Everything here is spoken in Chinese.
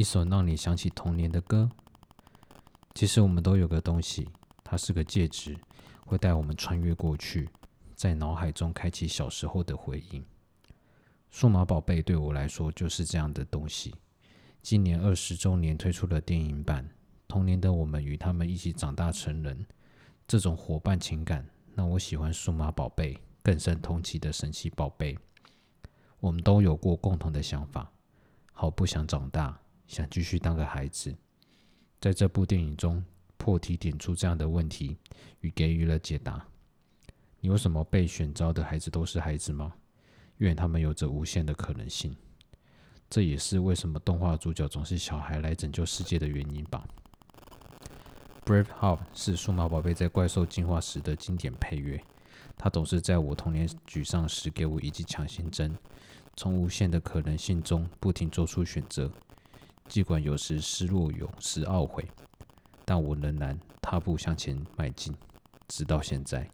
一首让你想起童年的歌。其实我们都有个东西，它是个戒指，会带我们穿越过去，在脑海中开启小时候的回忆。数码宝贝对我来说就是这样的东西。今年二十周年推出了电影版，童年的我们与他们一起长大成人，这种伙伴情感让我喜欢数码宝贝更胜同期的神奇宝贝。我们都有过共同的想法，好不想长大，想继续当个孩子。在这部电影中，破题点出这样的问题，与给予了解答。你为什么被选召的孩子都是孩子吗？愿他们有着无限的可能性。这也是为什么动画主角总是小孩来拯救世界的原因吧。Brave Heart 是数码宝贝在怪兽进化时的经典配乐，它总是在我童年沮丧时给我一剂强心针，从无限的可能性中不停做出选择。尽管有时失落，有时懊悔，但我仍然踏步向前迈进，直到现在。